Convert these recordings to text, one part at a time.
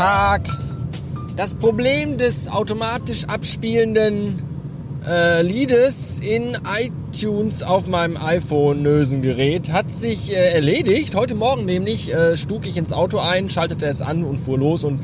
Tag. Das Problem des automatisch abspielenden äh, Liedes in iTunes auf meinem iPhone-Nösengerät hat sich äh, erledigt. Heute Morgen nämlich äh, stug ich ins Auto ein, schaltete es an und fuhr los und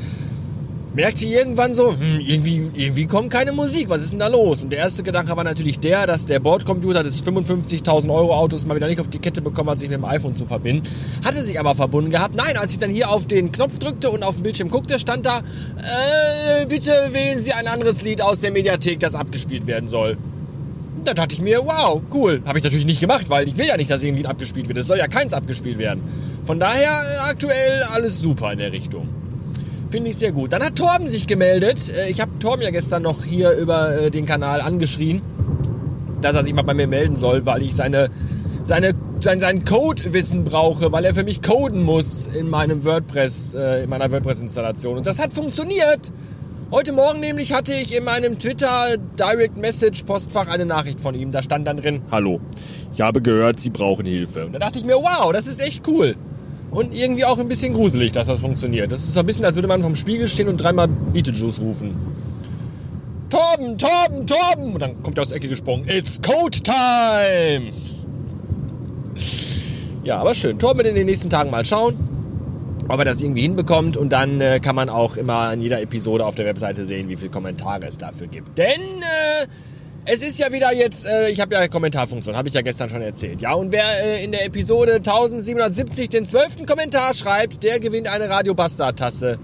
merkte irgendwann so, hm, irgendwie, irgendwie kommt keine Musik, was ist denn da los? Und der erste Gedanke war natürlich der, dass der Bordcomputer des 55.000 Euro Autos mal wieder nicht auf die Kette bekommen hat, sich mit dem iPhone zu verbinden. Hatte sich aber verbunden gehabt. Nein, als ich dann hier auf den Knopf drückte und auf dem Bildschirm guckte, stand da, äh, bitte wählen Sie ein anderes Lied aus der Mediathek, das abgespielt werden soll. Da dachte ich mir, wow, cool. Habe ich natürlich nicht gemacht, weil ich will ja nicht, dass irgendein Lied abgespielt wird. Es soll ja keins abgespielt werden. Von daher äh, aktuell alles super in der Richtung. Finde ich sehr gut. Dann hat Torben sich gemeldet. Äh, ich habe Torben ja gestern noch hier über äh, den Kanal angeschrien, dass er sich mal bei mir melden soll, weil ich seine, seine, sein, sein Code-Wissen brauche, weil er für mich coden muss in meinem WordPress, äh, in meiner WordPress-Installation. Und das hat funktioniert. Heute Morgen nämlich hatte ich in meinem Twitter Direct Message Postfach eine Nachricht von ihm. Da stand dann drin, Hallo, ich habe gehört, Sie brauchen Hilfe. Und da dachte ich mir, wow, das ist echt cool. Und irgendwie auch ein bisschen gruselig, dass das funktioniert. Das ist so ein bisschen, als würde man vom Spiegel stehen und dreimal Beetlejuice rufen. Torben, Torben, Torben! Und dann kommt er aus der Ecke gesprungen. It's Code Time! Ja, aber schön. Torben wird in den nächsten Tagen mal schauen, ob er das irgendwie hinbekommt. Und dann äh, kann man auch immer in jeder Episode auf der Webseite sehen, wie viele Kommentare es dafür gibt. Denn äh, es ist ja wieder jetzt, äh, ich habe ja Kommentarfunktion, habe ich ja gestern schon erzählt. Ja, und wer äh, in der Episode 1770 den zwölften Kommentar schreibt, der gewinnt eine Radio Bastard Tasse.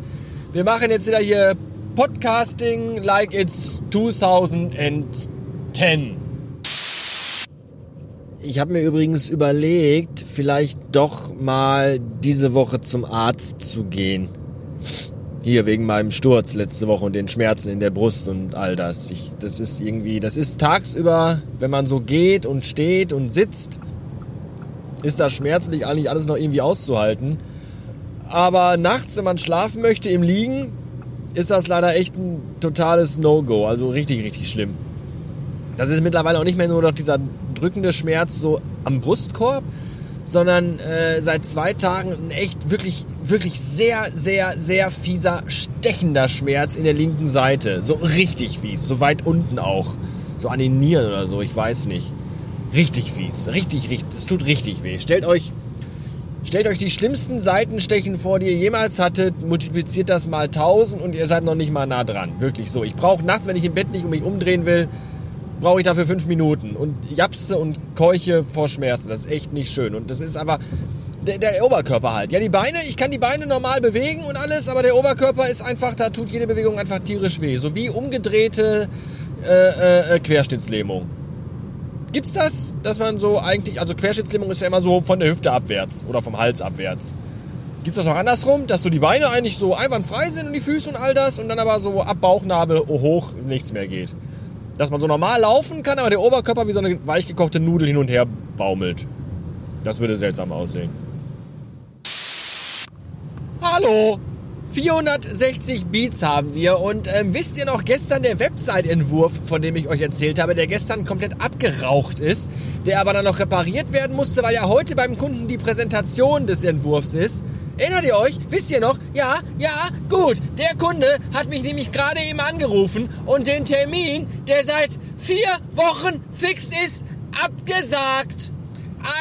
Wir machen jetzt wieder hier Podcasting like it's 2010. Ich habe mir übrigens überlegt, vielleicht doch mal diese Woche zum Arzt zu gehen. Hier wegen meinem Sturz letzte Woche und den Schmerzen in der Brust und all das. Ich, das ist irgendwie, das ist tagsüber, wenn man so geht und steht und sitzt, ist das schmerzlich eigentlich alles noch irgendwie auszuhalten. Aber nachts, wenn man schlafen möchte im Liegen, ist das leider echt ein totales No-Go. Also richtig, richtig schlimm. Das ist mittlerweile auch nicht mehr nur noch dieser drückende Schmerz so am Brustkorb, sondern äh, seit zwei Tagen ein echt wirklich, wirklich sehr, sehr, sehr fieser, stechender Schmerz in der linken Seite. So richtig fies, so weit unten auch. So an den Nieren oder so, ich weiß nicht. Richtig fies, richtig, richtig, es tut richtig weh. Stellt euch, stellt euch die schlimmsten Seitenstechen vor, die ihr jemals hattet, multipliziert das mal 1000 und ihr seid noch nicht mal nah dran. Wirklich so. Ich brauche nachts, wenn ich im Bett nicht um mich umdrehen will, brauche ich dafür fünf Minuten und japse und keuche vor Schmerzen. Das ist echt nicht schön. Und das ist aber der, der, Oberkörper halt. Ja, die Beine, ich kann die Beine normal bewegen und alles, aber der Oberkörper ist einfach, da tut jede Bewegung einfach tierisch weh. So wie umgedrehte äh, äh, Querschnittslähmung. Gibt's das, dass man so eigentlich, also Querschnittslähmung ist ja immer so von der Hüfte abwärts oder vom Hals abwärts. Gibt's das auch andersrum, dass so die Beine eigentlich so einwandfrei sind und die Füße und all das und dann aber so ab Bauchnabel hoch nichts mehr geht? Dass man so normal laufen kann, aber der Oberkörper wie so eine weichgekochte Nudel hin und her baumelt. Das würde seltsam aussehen. Hallo! 460 Beats haben wir und ähm, wisst ihr noch gestern der Website-Entwurf, von dem ich euch erzählt habe, der gestern komplett abgeraucht ist, der aber dann noch repariert werden musste, weil ja heute beim Kunden die Präsentation des Entwurfs ist. Erinnert ihr euch? Wisst ihr noch? Ja, ja, gut. Der Kunde hat mich nämlich gerade eben angerufen und den Termin, der seit vier Wochen fix ist, abgesagt.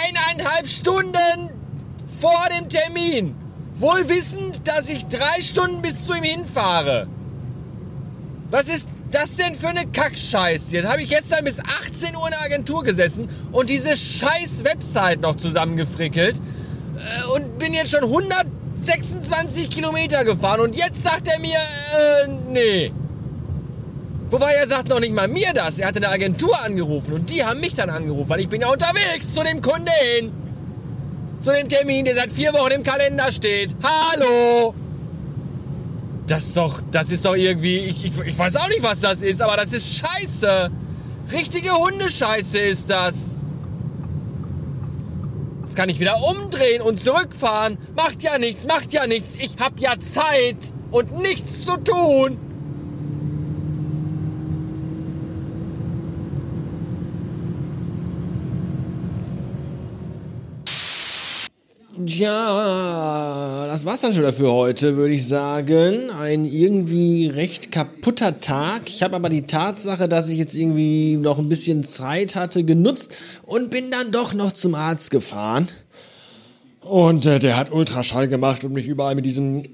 Eineinhalb Stunden vor dem Termin. Wohl wissend, dass ich drei Stunden bis zu ihm hinfahre. Was ist das denn für eine Kackscheiß? Jetzt habe ich gestern bis 18 Uhr in der Agentur gesessen und diese scheiß Website noch zusammengefrickelt äh, und bin jetzt schon 126 Kilometer gefahren und jetzt sagt er mir, äh, nee. Wobei er sagt noch nicht mal mir das. Er hat eine Agentur angerufen und die haben mich dann angerufen, weil ich bin ja unterwegs zu dem Kunden hin. Zu dem Termin, der seit vier Wochen im Kalender steht. Hallo! Das ist doch, das ist doch irgendwie, ich, ich, ich weiß auch nicht, was das ist, aber das ist scheiße. Richtige Hundescheiße ist das. Jetzt kann ich wieder umdrehen und zurückfahren. Macht ja nichts, macht ja nichts. Ich hab ja Zeit und nichts zu tun. Ja, das war's dann schon wieder für heute, würde ich sagen. Ein irgendwie recht kaputter Tag. Ich habe aber die Tatsache, dass ich jetzt irgendwie noch ein bisschen Zeit hatte, genutzt und bin dann doch noch zum Arzt gefahren. Und äh, der hat Ultraschall gemacht und mich überall mit diesem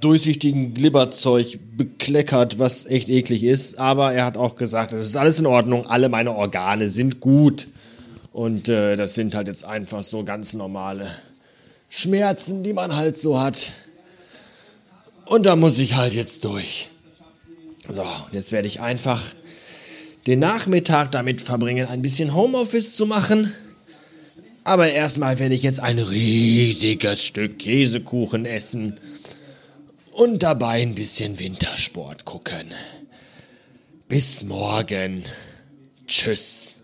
durchsichtigen Glibberzeug bekleckert, was echt eklig ist. Aber er hat auch gesagt, es ist alles in Ordnung, alle meine Organe sind gut. Und äh, das sind halt jetzt einfach so ganz normale Schmerzen, die man halt so hat. Und da muss ich halt jetzt durch. So, jetzt werde ich einfach den Nachmittag damit verbringen, ein bisschen Homeoffice zu machen. Aber erstmal werde ich jetzt ein riesiges Stück Käsekuchen essen und dabei ein bisschen Wintersport gucken. Bis morgen. Tschüss.